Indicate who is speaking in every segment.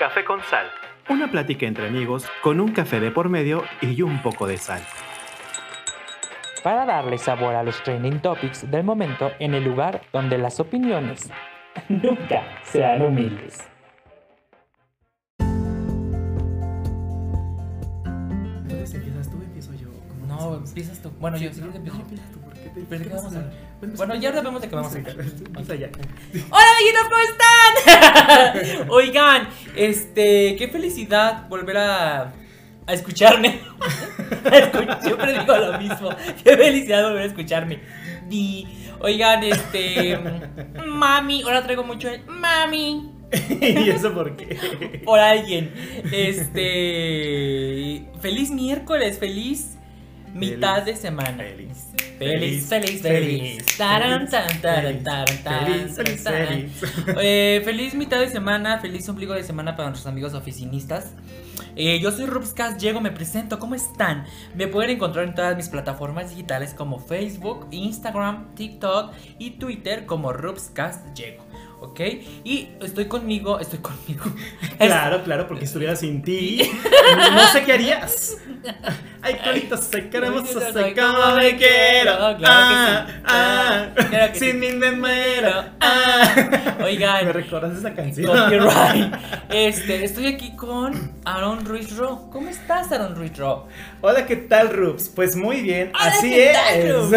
Speaker 1: Café con Sal. Una plática entre amigos con un café de por medio y un poco de sal.
Speaker 2: Para darle sabor a los trending topics del momento en el lugar donde las opiniones nunca serán humildes.
Speaker 3: Entonces empiezas tú, empiezo yo. ¿Cómo
Speaker 2: No, empiezas tú. Bueno, yo sí
Speaker 3: no,
Speaker 2: que empiezo
Speaker 3: no,
Speaker 2: yo.
Speaker 3: empiezas tú, ¿por qué te-
Speaker 2: ¿Pero
Speaker 3: qué
Speaker 2: de qué
Speaker 3: vas
Speaker 2: vamos a hablar?
Speaker 3: Bueno,
Speaker 2: ya sabemos de qué vamos a hablar.
Speaker 3: Vamos allá.
Speaker 2: Hola amiguitos, ¿cómo están? Oigan, este, qué felicidad volver a, a escucharme. Escu- Siempre digo lo mismo. Qué felicidad volver a escucharme. Di, oigan, este, mami, ahora traigo mucho el mami
Speaker 3: ¿Y eso por qué?
Speaker 2: por alguien. Este, feliz miércoles, feliz mitad de semana.
Speaker 3: Feliz.
Speaker 2: Feliz, feliz, feliz. Taran, tan, taran, taran, taran,
Speaker 3: Feliz, feliz,
Speaker 2: taran.
Speaker 3: feliz.
Speaker 2: Feliz mitad de semana, feliz ombligo de semana para nuestros amigos oficinistas. Eh, yo soy Rubscast, llego, me presento, ¿cómo están? Me pueden encontrar en todas mis plataformas digitales como Facebook, Instagram, TikTok y Twitter como Rubscast llego, ¿ok? Y estoy conmigo, estoy conmigo.
Speaker 3: Claro, claro, porque estuviera sin ti, no sé qué harías. Ay, colita seca, hermosa,
Speaker 2: como
Speaker 3: como
Speaker 2: me
Speaker 3: quiero.
Speaker 2: Claro que
Speaker 3: Ah,
Speaker 2: sí.
Speaker 3: ah,
Speaker 2: Claro que
Speaker 3: sin
Speaker 2: sí.
Speaker 3: mí me muero. Ah.
Speaker 2: Oigan,
Speaker 3: ¿Me recuerdas esa canción?
Speaker 2: Copyright. Este, estoy aquí con Aaron Ruiz Ro. ¿Cómo estás, Aaron Ruiz Ro?
Speaker 3: Hola, ¿qué tal, Rups? Pues muy bien,
Speaker 2: Hola,
Speaker 3: así
Speaker 2: ¿qué
Speaker 3: es.
Speaker 2: tal,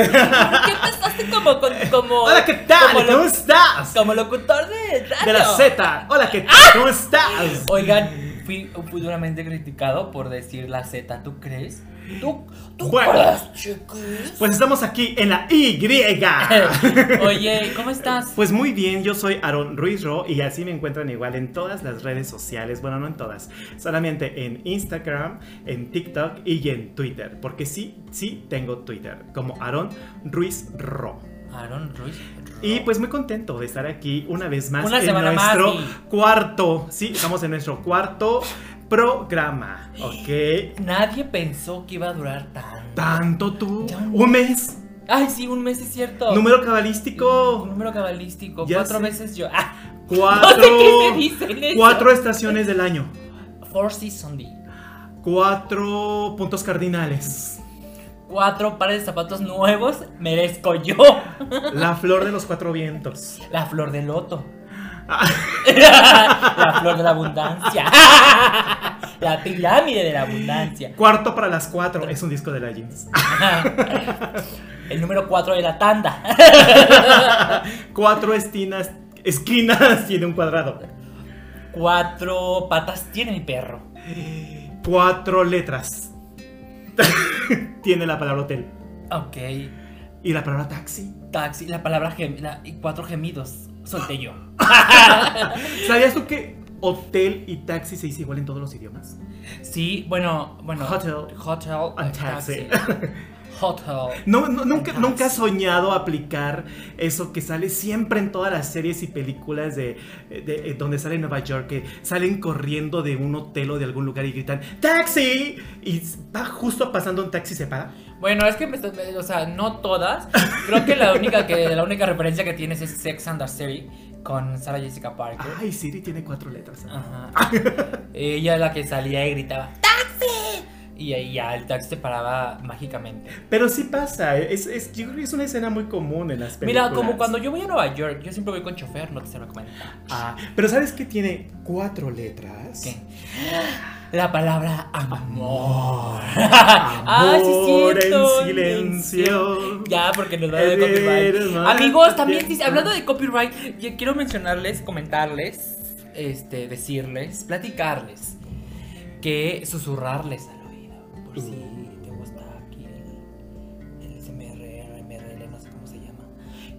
Speaker 2: qué empezaste como, como
Speaker 3: Hola, ¿qué tal?
Speaker 2: Como,
Speaker 3: ¿Cómo estás?
Speaker 2: como locutor de radio?
Speaker 3: De la Z. Hola, ¿qué tal? ¿Cómo estás?
Speaker 2: Oigan, fui, fui duramente criticado por decir la Z. ¿Tú crees? ¿Tú, tú
Speaker 3: Bueno.
Speaker 2: crees?
Speaker 3: Pues estamos aquí en la Y.
Speaker 2: Oye, ¿cómo estás?
Speaker 3: Pues muy bien, yo soy Aaron Ruiz Ro y así me encuentran igual en todas las redes sociales. Bueno, no en todas, solamente en Instagram, en TikTok y en Twitter. Porque sí, sí tengo Twitter, como Aaron Ruiz Ro.
Speaker 2: Aaron Ruiz.
Speaker 3: Y pues muy contento de estar aquí una vez más
Speaker 2: Una
Speaker 3: en
Speaker 2: más,
Speaker 3: nuestro cuarto. Sí, estamos en nuestro cuarto programa. ¿Ok?
Speaker 2: Nadie pensó que iba a durar tanto.
Speaker 3: Tanto tú.
Speaker 2: Un-
Speaker 3: Un mes.
Speaker 2: Ay, sí, un mes es cierto.
Speaker 3: Número cabalístico.
Speaker 2: número cabalístico.
Speaker 3: Ya
Speaker 2: cuatro
Speaker 3: sé.
Speaker 2: veces yo. Ah,
Speaker 3: Cuatro.
Speaker 2: no sé qué se dice en eso.
Speaker 3: Cuatro estaciones del año.
Speaker 2: Four Season D.
Speaker 3: Cuatro puntos cardinales.
Speaker 2: Cuatro pares de zapatos nuevos merezco yo.
Speaker 3: La flor de los cuatro vientos.
Speaker 2: La flor del loto.
Speaker 3: Ah,
Speaker 2: La flor de la abundancia. La pirámide de la abundancia.
Speaker 3: Cuarto para las cuatro. Es un disco de jeans.
Speaker 2: El número cuatro de la tanda.
Speaker 3: Cuatro esquinas, esquinas tiene un cuadrado.
Speaker 2: Cuatro patas tiene mi perro.
Speaker 3: Cuatro letras. tiene la palabra hotel.
Speaker 2: Ok.
Speaker 3: Y la palabra taxi.
Speaker 2: Taxi, la palabra gem- la- y cuatro gemidos. Solté yo.
Speaker 3: ¿Sabías tú que hotel y taxi se dice igual en todos los idiomas?
Speaker 2: Sí, bueno, bueno.
Speaker 3: Hotel.
Speaker 2: Hotel.
Speaker 3: And taxi.
Speaker 2: Hotel.
Speaker 3: No, no, nunca, nunca has soñado aplicar eso que sale siempre en todas las series y películas de, de- eh, donde sale Nueva York, que salen corriendo de un hotel o de algún lugar y gritan ¡Taxi! Y va justo pasando un taxi y se para.
Speaker 2: Bueno, es que, o sea, no todas. Creo que la única que la única referencia que tienes es Sex and the City con Sarah Jessica Parker.
Speaker 3: Ay, Siri tiene cuatro letras.
Speaker 2: Ajá. Ella es la que salía y gritaba ¡Taxi! Y ahí ya el taxi se paraba mágicamente.
Speaker 3: Pero sí pasa, es, es- yo creo que es una escena muy común en las películas.
Speaker 2: Mira, como cuando yo voy a Nueva York, yo siempre voy con chofer, no te se lo comentar.
Speaker 3: Ah, pero ¿sabes que tiene cuatro letras?
Speaker 2: ¿Qué? La palabra amor.
Speaker 3: Amor
Speaker 2: ah, sí, es cierto.
Speaker 3: en silencio.
Speaker 2: Ya, porque nos va a copyright. Amigos, también,
Speaker 3: tiempo.
Speaker 2: sí, hablando de copyright, yo quiero mencionarles, comentarles, este, decirles, platicarles, que susurrarles al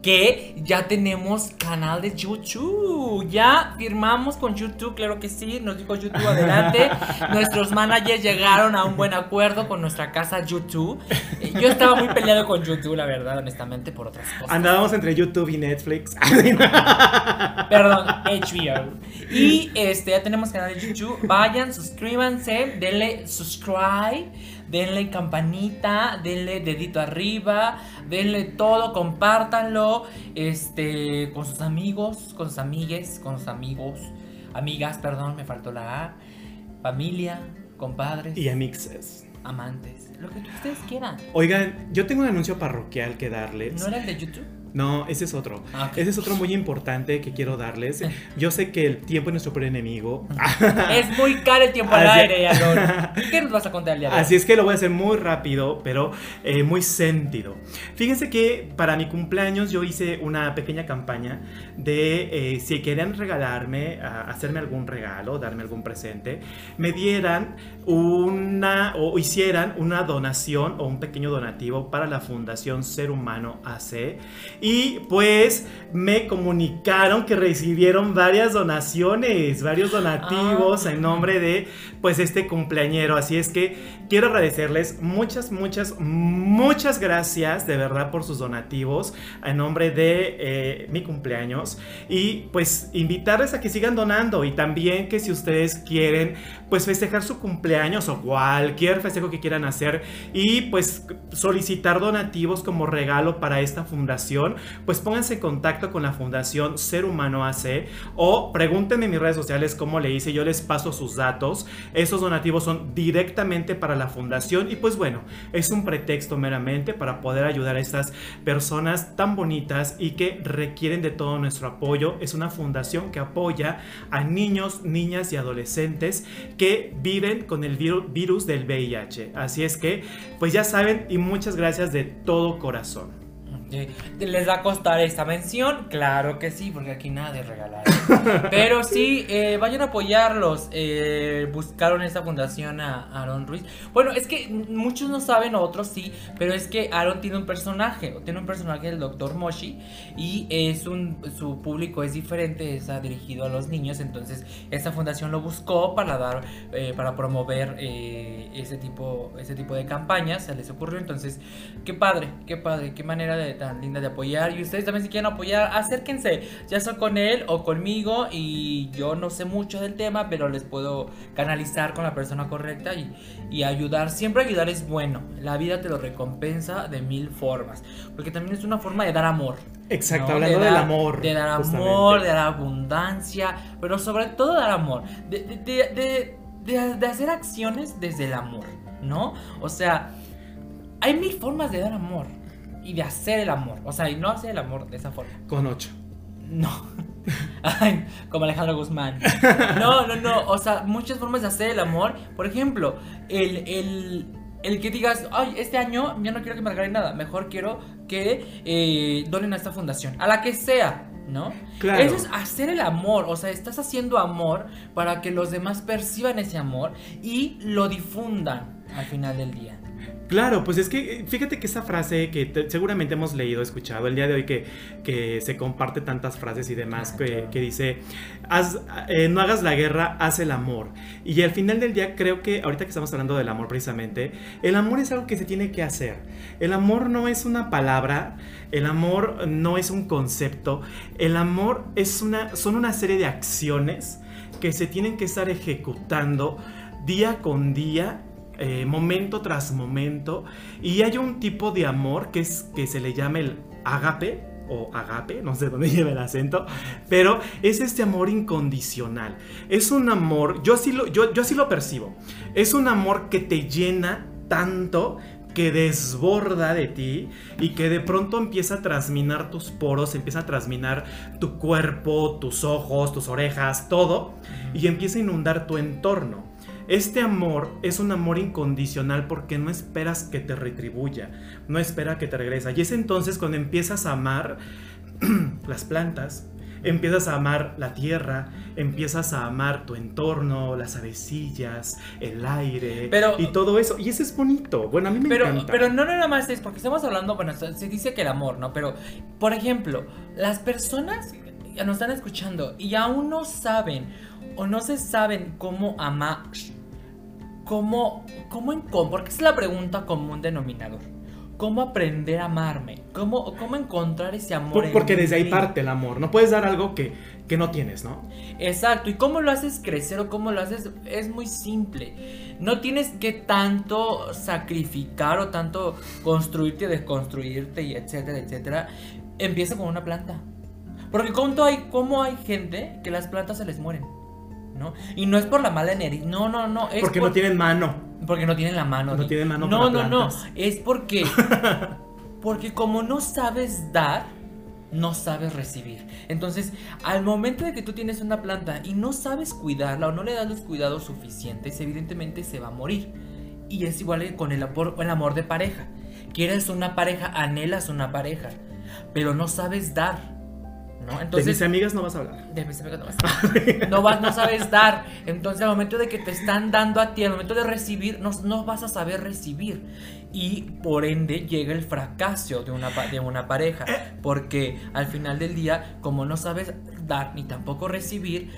Speaker 2: Que ya tenemos canal de YouTube. Ya firmamos con YouTube, claro que sí. Nos dijo YouTube adelante. Nuestros managers llegaron a un buen acuerdo con nuestra casa YouTube. Yo estaba muy peleado con YouTube, la verdad, honestamente, por otras cosas.
Speaker 3: Andábamos entre YouTube y Netflix.
Speaker 2: Perdón, HBO. Y este, ya tenemos canal de YouTube. Vayan, suscríbanse, denle subscribe, denle campanita, denle dedito arriba, denle todo, compártanlo, este, con sus amigos, con sus amigues, con sus amigos. amigas, perdón, me faltó la A, familia, compadres,
Speaker 3: Y amixes.
Speaker 2: amantes, lo que ustedes quieran.
Speaker 3: Oigan, yo tengo un anuncio parroquial que darles.
Speaker 2: ¿No era el de YouTube?
Speaker 3: No, ese es otro.
Speaker 2: Ah.
Speaker 3: Ese es otro muy importante que quiero darles. Yo sé que el tiempo es nuestro enemigo.
Speaker 2: Es muy caro el tiempo al
Speaker 3: Así-
Speaker 2: aire, Aaron. ¿Qué nos vas a contar el día de hoy?
Speaker 3: Así es que lo voy a hacer muy rápido, pero eh, muy sentido. Fíjense que para mi cumpleaños yo hice una pequeña campaña de eh, si querían regalarme, a- hacerme algún regalo, darme algún presente, me dieran una o hicieran una donación o un pequeño donativo para la Fundación Ser Humano AC. Y pues me comunicaron que recibieron varias donaciones, varios donativos
Speaker 2: Ah.
Speaker 3: en nombre de pues este cumpleañero. Así es que quiero agradecerles muchas, muchas, muchas gracias de verdad por sus donativos en nombre de eh, mi cumpleaños. Y pues invitarles a que sigan donando y también que si ustedes quieren pues festejar su cumpleaños o cualquier festejo que quieran hacer y pues solicitar donativos como regalo para esta fundación, pues pónganse en contacto con la fundación Ser Humano AC o pregúntenme en mis redes sociales cómo le hice, yo les paso sus datos. Esos donativos son directamente para la fundación y pues bueno, es un pretexto meramente para poder ayudar a estas personas tan bonitas y que requieren de todo nuestro apoyo. Es una fundación que apoya a niños, niñas y adolescentes que viven con el viru- virus del VIH. Así es que, pues ya saben y muchas gracias de todo corazón.
Speaker 2: ¿Les va a costar esta mención? Claro que sí, porque aquí nada de regalar. Pero sí, eh, vayan a apoyarlos. Eh, buscaron esta fundación a Aaron Ruiz. Bueno, es que muchos no saben, otros sí, pero es que Aaron tiene un personaje. Tiene un personaje del Dr. Moshi y es un, su público es diferente, está dirigido a los niños. Entonces, esta fundación lo buscó para dar, eh, para promover ese, tipo, ese tipo de campañas. Se les ocurrió. Entonces, qué padre, qué padre, qué manera de, tan linda de apoyar. Y ustedes también si quieren apoyar, acérquense, ya sea con él o conmigo. Y yo no sé mucho del tema, pero les puedo canalizar con la persona correcta y, y ayudar. Siempre ayudar es bueno. La vida te lo recompensa de mil formas. Porque también es una forma de dar amor.
Speaker 3: Exacto,
Speaker 2: ¿no?
Speaker 3: hablando
Speaker 2: De
Speaker 3: del amor.
Speaker 2: De dar
Speaker 3: justamente.
Speaker 2: amor, de dar abundancia, pero sobre todo dar amor. De, de, de, de- de- de hacer acciones desde el amor, ¿no? O sea, hay mil formas de dar amor y de hacer el amor. O sea, y no hacer el amor de esa forma.
Speaker 3: Con ocho.
Speaker 2: No. Ay, como Alejandro Guzmán. No, no, no. O sea, muchas formas de hacer el amor. Por ejemplo, el, el, el que digas, ay, este año yo no quiero que me regalen nada. Mejor quiero que eh, donen a esta fundación. A la que sea. ¿No?
Speaker 3: Claro.
Speaker 2: Eso es hacer el amor, o sea, estás haciendo amor para que los demás perciban ese amor y lo difundan al final del día.
Speaker 3: Claro, pues es que eh, fíjate que esa frase que te- seguramente hemos leído, escuchado el día de hoy, que, que se comparte tantas frases y demás, que, que dice, "Haz- eh, no hagas la guerra, haz el amor. Y al final del día creo que, ahorita que estamos hablando del amor precisamente, el amor es algo que se tiene que hacer. El amor no es una palabra, el amor no es un concepto, el amor es una, son una serie de acciones que se tienen que estar ejecutando día con día eh, momento tras momento y hay un tipo de amor que es que se le llama el agape o agape, no sé dónde lleva el acento, pero es este amor incondicional. Es un amor, yo así lo, yo, yo así lo percibo. Es un amor que te llena tanto que desborda de ti y que de pronto empieza a trasminar tus poros, empieza a trasminar tu cuerpo, tus ojos, tus orejas, todo, y empieza a inundar tu entorno. Este amor es un amor incondicional porque no esperas que te retribuya, no espera que te regresa. Y es entonces cuando empiezas a amar las plantas, empiezas a amar la tierra, empiezas a amar tu entorno, las avecillas, el aire
Speaker 2: Pero-
Speaker 3: y todo eso. Y eso es bonito. Bueno, a mí me
Speaker 2: Pero,
Speaker 3: encanta.
Speaker 2: pero no nada más es porque estamos hablando, bueno, se dice que el amor, ¿no? Pero, por ejemplo, las personas nos están escuchando y aún no saben o no se saben cómo amar, cómo, cómo, en- cómo- porque es la pregunta común denominador. ¿Cómo aprender a amarme? ¿Cómo, cómo encontrar ese amor?
Speaker 3: Por-
Speaker 2: en
Speaker 3: porque desde ahí
Speaker 2: mí?
Speaker 3: parte el amor. No puedes dar algo que, que no tienes, ¿no?
Speaker 2: Exacto, y cómo lo haces crecer o cómo lo haces es muy simple. No tienes que tanto sacrificar o tanto construirte, desconstruirte y etcétera, etcétera. Empieza con una planta. Porque ¿cuánto hay, cómo hay gente que las plantas se les mueren? ¿No? Y no es por la mala energía, no, no, no. Es
Speaker 3: Porque
Speaker 2: por-
Speaker 3: no tienen mano.
Speaker 2: Porque no tienen la mano.
Speaker 3: No tienen mano
Speaker 2: No,
Speaker 3: para
Speaker 2: no, no.
Speaker 3: plantas.
Speaker 2: Es porque. porque como no sabes dar, no sabes recibir. Entonces, al momento de que tú tienes una planta y no sabes cuidarla o no le das los cuidados suficientes, evidentemente se va a morir. Y es igual con el amor, el amor de pareja. Quieres una pareja, anhelas una pareja, pero no sabes dar. ¿No?
Speaker 3: de
Speaker 2: Entonces,
Speaker 3: mis amigas no vas a hablar.
Speaker 2: de mis amigos no vas a- no, vas, no sabes dar. Entonces, al momento de que te están dando a ti, al momento de recibir, no, no vas a saber recibir. Y por ende llega el fracaso de una, de una pareja. Porque al final del día, como no sabes dar ni tampoco recibir,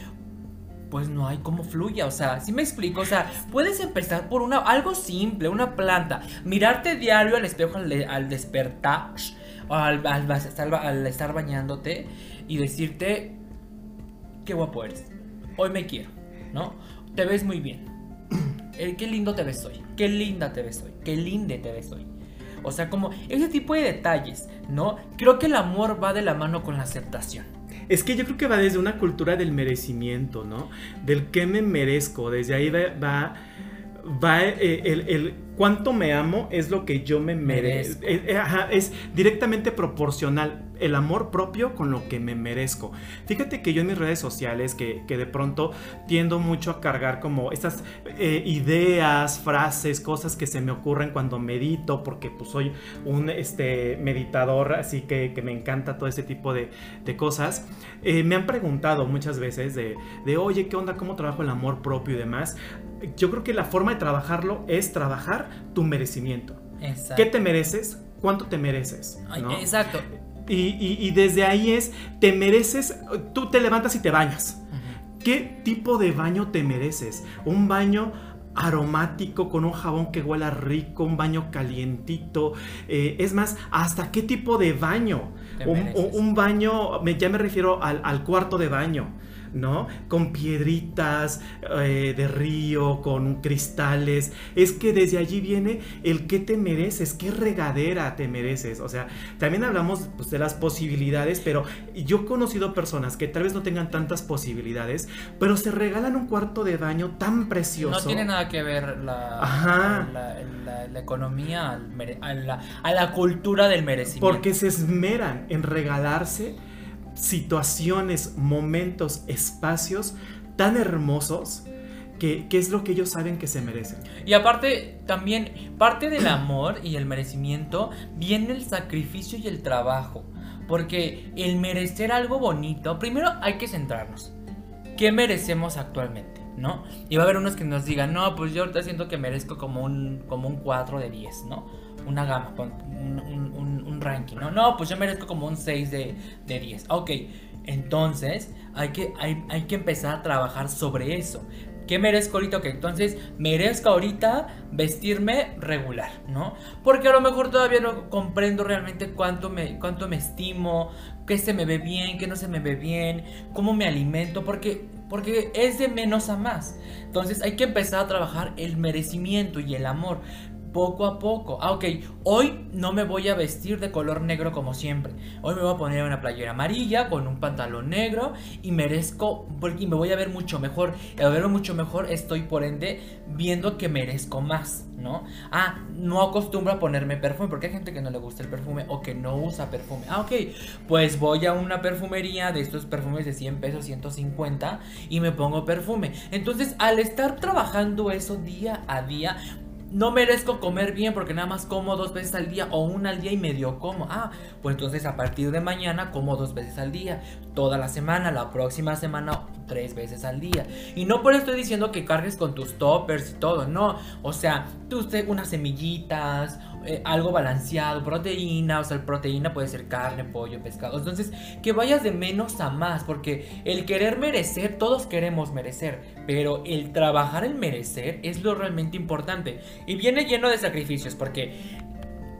Speaker 2: pues no hay cómo fluya. O sea, si me explico, o sea, puedes empezar por una, algo simple, una planta. Mirarte diario al espejo al, de- al despertar, o al, al estar bañándote y decirte, qué guapo eres. Hoy me quiero, ¿no? Te ves muy bien. Eh, qué lindo te ves hoy. Qué linda te ves hoy. Qué linde te ves hoy. O sea, como ese tipo de detalles, ¿no? Creo que el amor va de la mano con la aceptación.
Speaker 3: Es que yo creo que va desde una cultura del merecimiento, ¿no? Del que me merezco. Desde ahí va, va, va, eh, el, el cuánto me amo es lo que yo me merezco.
Speaker 2: Merezco.
Speaker 3: Eh, ajá, es directamente proporcional el amor propio con lo que me merezco. Fíjate que yo en mis redes sociales, que, que de pronto tiendo mucho a cargar como estas eh, ideas, frases, cosas que se me ocurren cuando medito, porque pues soy un este, meditador, así que, que me encanta todo ese tipo de, de cosas. Eh, me han preguntado muchas veces de, de, oye, ¿qué onda? ¿Cómo trabajo el amor propio y demás? Yo creo que la forma de trabajarlo es trabajar tu merecimiento.
Speaker 2: Exacto.
Speaker 3: ¿Qué te mereces? ¿Cuánto te mereces?
Speaker 2: Ay,
Speaker 3: ¿no?
Speaker 2: Exacto.
Speaker 3: Y, y- y desde ahí es, te mereces, tú te levantas y te bañas. ¿Qué tipo de baño te mereces? ¿Un baño aromático con un jabón que huela rico, un baño calientito? Eh, es más, ¿hasta qué tipo de baño? Un,
Speaker 2: mereces.
Speaker 3: un- un baño, me- ya me refiero al, al cuarto de baño. ¿No? Con piedritas eh, de río, con cristales. Es que desde allí viene el qué te mereces, qué regadera te mereces. O sea, también hablamos pues, de las posibilidades, pero yo he conocido personas que tal vez no tengan tantas posibilidades, pero se regalan un cuarto de baño tan precioso.
Speaker 2: No tiene nada que ver la,
Speaker 3: Ajá.
Speaker 2: la, la- la economía a la cultura del merecimiento.
Speaker 3: Porque se esmeran en regalarse situaciones, momentos, espacios tan hermosos que, que es lo que ellos saben que se merecen.
Speaker 2: Y aparte, también, parte del amor y el merecimiento viene el sacrificio y el trabajo. Porque el merecer algo bonito, primero hay que centrarnos. ¿Qué merecemos actualmente? ¿No? Y va a haber unos que nos digan, no, pues yo ahorita siento que merezco como un, como un 4 de 10, ¿no? Una gama, un- un ranking, ¿no? No, pues yo merezco como un 6 de, de 10. Ok, entonces hay que, hay, hay que empezar a trabajar sobre eso. ¿Qué merezco ahorita? Ok, entonces merezco ahorita vestirme regular, ¿no? Porque a lo mejor todavía no comprendo realmente cuánto me, cuánto me estimo, qué se me ve bien, qué no se me ve bien, cómo me alimento, porque, porque es de menos a más. Entonces hay que empezar a trabajar el merecimiento y el amor. Poco a poco. Ah, ok. Hoy no me voy a vestir de color negro como siempre. Hoy me voy a poner una playera amarilla con un pantalón negro y merezco porque- me voy a ver mucho mejor. Al verme mucho mejor estoy por ende viendo que merezco más, ¿no? Ah, no acostumbro a ponerme perfume porque hay gente que no le gusta el perfume o que no usa perfume. Ah, ok. Pues voy a una perfumería de estos perfumes de 100 pesos, 150 y me pongo perfume. Entonces, al estar trabajando eso día a día, no merezco comer bien porque nada más como dos veces al día o una al día y medio como. Ah, pues entonces a partir de mañana como dos veces al día. Toda la semana, la próxima semana tres veces al día. Y no por eso estoy diciendo que cargues con tus toppers y todo, no. O sea, tú unas semillitas, eh, algo balanceado, proteína, o sea, proteína puede ser carne, pollo, pescado. Entonces, que vayas de menos a más, porque el querer merecer, todos queremos merecer, pero el trabajar el merecer es lo realmente importante. Y viene lleno de sacrificios, porque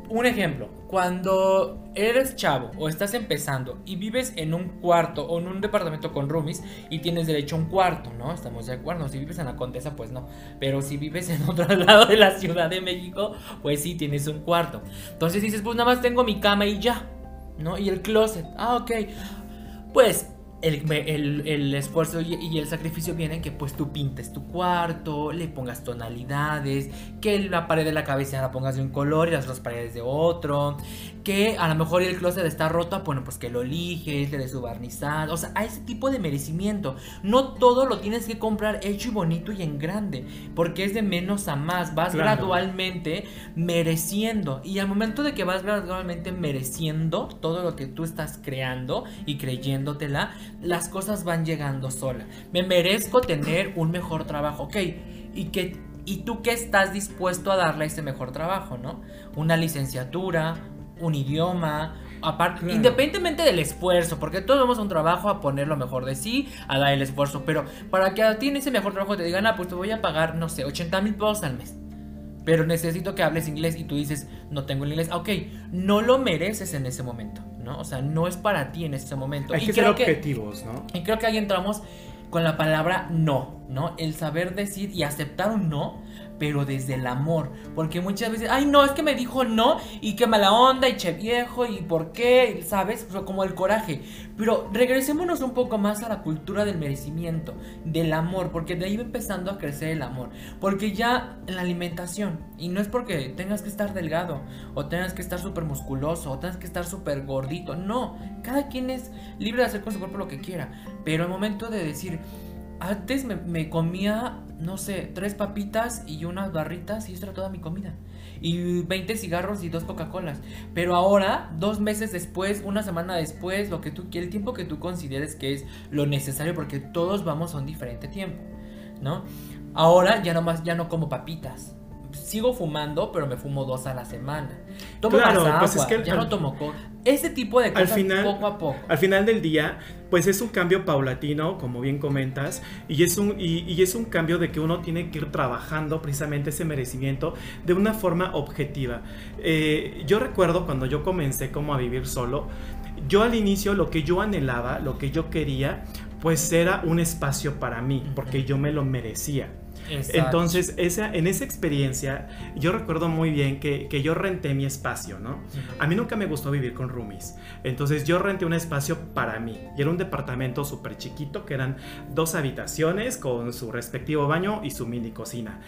Speaker 2: un ejemplo, cuando eres chavo o estás empezando y vives en un cuarto o en un departamento con roomies y tienes derecho a un cuarto, ¿no? Estamos de acuerdo. Si vives en la Condesa, pues no. Pero si vives en otro lado de la Ciudad de México, pues sí, tienes un cuarto. Entonces dices, pues nada más tengo mi cama y ya, ¿no? Y el closet. Ah, ok. Pues el, el- el esfuerzo y, y el sacrificio viene que pues tú pintes tu cuarto, le pongas tonalidades, que la pared de la cabeza la pongas de un color y las otras paredes de otro, que a lo mejor el closet está roto, bueno pues que lo lijes, le des su barnizado, o sea, hay ese tipo de merecimiento. No todo lo tienes que comprar hecho y bonito y en grande, porque es de menos a más, vas
Speaker 3: Claro.
Speaker 2: gradualmente mereciendo y al momento de que vas gradualmente mereciendo todo lo que tú estás creando y creyéndotela, las cosas van llegando sola. Me merezco tener un mejor trabajo, ok, y que y tú qué estás dispuesto a darle a ese mejor trabajo, ¿no? Una licenciatura, un idioma, aparte,
Speaker 3: Claro.
Speaker 2: independientemente del esfuerzo, porque todos vamos a un trabajo a poner lo mejor de sí, a dar el esfuerzo, pero para que a ti en ese mejor trabajo te digan, ah, pues te voy a pagar, no sé, 80 mil pesos al mes. Pero necesito que hables inglés y tú dices, no tengo el inglés. Ok, no lo mereces en ese momento, ¿no? O sea, no es para ti en ese momento.
Speaker 3: Hay
Speaker 2: y
Speaker 3: que ser
Speaker 2: creo que,
Speaker 3: objetivos, ¿no?
Speaker 2: y creo que ahí entramos con la palabra no, ¿no? El saber decir y aceptar un no, pero desde el amor. Porque muchas veces, ay, no, es que me dijo no y qué mala onda y che viejo y por qué, ¿sabes? O como el coraje. Pero regresémonos un poco más a la cultura del merecimiento, del amor, porque de ahí va empezando a crecer el amor. Porque ya la alimentación, y no es porque tengas que estar delgado, o tengas que estar súper musculoso, o tengas que estar súper gordito, no, cada quien es libre de hacer con su cuerpo lo que quiera, pero al momento de decir, antes me, comía, no sé, tres papitas y unas barritas y eso era toda mi comida. Y 20 cigarros y dos Coca-Colas. Pero ahora, dos meses después, una semana después, lo que tú el tiempo que tú consideres que es lo necesario, porque todos vamos a un diferente tiempo, ¿no? Ahora ya no más, ya no como papitas. Sigo fumando, pero me fumo dos a la semana. Tomo
Speaker 3: Claro,
Speaker 2: más agua,
Speaker 3: pues es que
Speaker 2: ya
Speaker 3: al-
Speaker 2: no tomo coca. Ese tipo de
Speaker 3: al
Speaker 2: cosas
Speaker 3: final-
Speaker 2: poco a poco.
Speaker 3: Al final del día, pues es un cambio paulatino, como bien comentas, y es un, y, y es un cambio de que uno tiene que ir trabajando precisamente ese merecimiento de una forma objetiva. Eh, yo recuerdo cuando yo comencé como a vivir solo, yo al inicio lo que yo anhelaba, lo que yo quería, pues era un espacio para mí, porque yo me lo merecía.
Speaker 2: Exacto.
Speaker 3: Entonces, esa, en esa experiencia, yo recuerdo muy bien que, que yo renté mi espacio, ¿no? A mí nunca me gustó vivir con roomies. Entonces yo renté un espacio para mí. Y era un departamento súper chiquito que eran dos habitaciones con su respectivo baño y su mini cocina.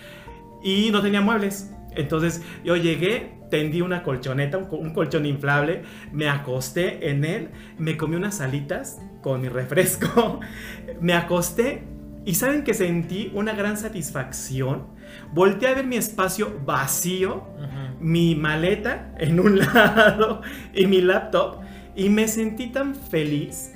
Speaker 3: Y no tenía muebles. Entonces yo llegué, tendí una colchoneta, un, un colchón inflable, me acosté en él, me comí unas alitas con mi refresco, me acosté y saben que sentí una gran satisfacción. Volteé a ver mi espacio vacío mi maleta en un lado y mi laptop y me sentí tan feliz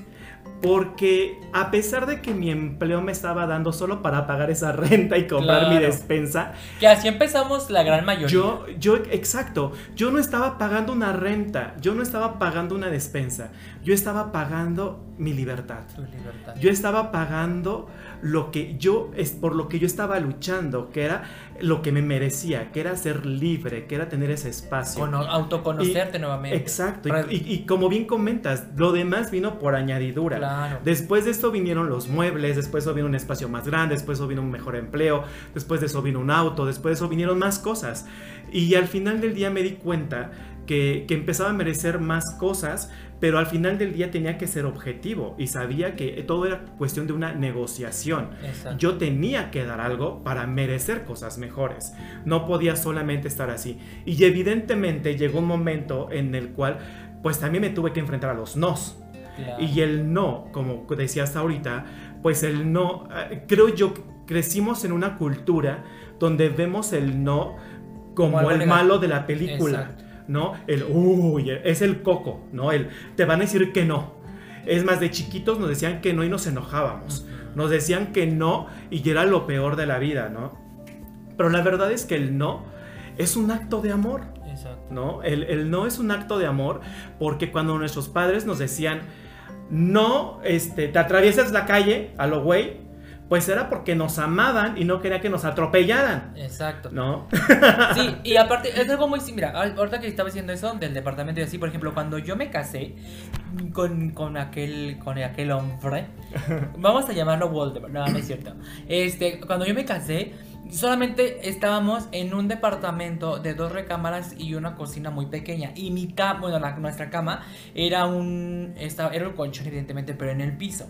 Speaker 3: porque a pesar de que mi empleo me estaba dando solo para pagar esa renta y comprar mi despensa,
Speaker 2: Que así empezamos la gran mayoría.
Speaker 3: yo, yo, exacto, yo no estaba pagando una renta, yo no estaba pagando una despensa, yo estaba pagando mi libertad.
Speaker 2: Tu libertad.
Speaker 3: Yo estaba pagando lo que yo es por lo que yo estaba luchando, que era lo que me merecía, que era ser libre, que era tener ese espacio.
Speaker 2: Cono- autoconocerte nuevamente.
Speaker 3: Exacto, y, y- y como bien comentas, lo demás vino por añadidura.
Speaker 2: Claro.
Speaker 3: Después de esto vinieron los muebles, después de eso vino un espacio más grande, después de eso vino un mejor empleo, después de eso vino un auto, después de eso vinieron más cosas. Y al final del día me di cuenta que, que empezaba a merecer más cosas, pero al final del día tenía que ser objetivo y sabía que todo era cuestión de una negociación.
Speaker 2: Exacto.
Speaker 3: Yo tenía que dar algo para merecer cosas mejores. No podía solamente estar así. Y evidentemente llegó un momento en el cual pues también me tuve que enfrentar a los nos.
Speaker 2: Claro.
Speaker 3: Y el no, como decías ahorita, pues el no, eh, creo yo crecimos en una cultura donde vemos el no como,
Speaker 2: Como
Speaker 3: el
Speaker 2: negativo.
Speaker 3: malo de la película,
Speaker 2: Exacto.
Speaker 3: ¿No? El, uy, es el coco, ¿no? El, te van a decir que no. Es más, de chiquitos nos decían que no y nos enojábamos. Nos decían que no y era lo peor de la vida, ¿no? Pero la verdad es que el no es un acto de amor.
Speaker 2: Exacto.
Speaker 3: ¿no? El, el no es un acto de amor porque cuando nuestros padres nos decían, no, este, te atraviesas la calle a lo güey, pues era porque nos amaban y no quería que nos atropellaran,
Speaker 2: Exacto.
Speaker 3: ¿no?
Speaker 2: Sí, y aparte, es algo muy similar. Ahorita que estaba diciendo eso del departamento y así, por ejemplo, cuando yo me casé con, con aquel con aquel hombre, vamos a llamarlo Voldemort, no, no es cierto. Este, cuando yo me casé, solamente estábamos en un departamento de dos recámaras y una cocina muy pequeña. Y mi cama, bueno, la- nuestra cama era un, estaba, era un colchón, evidentemente, pero en el piso.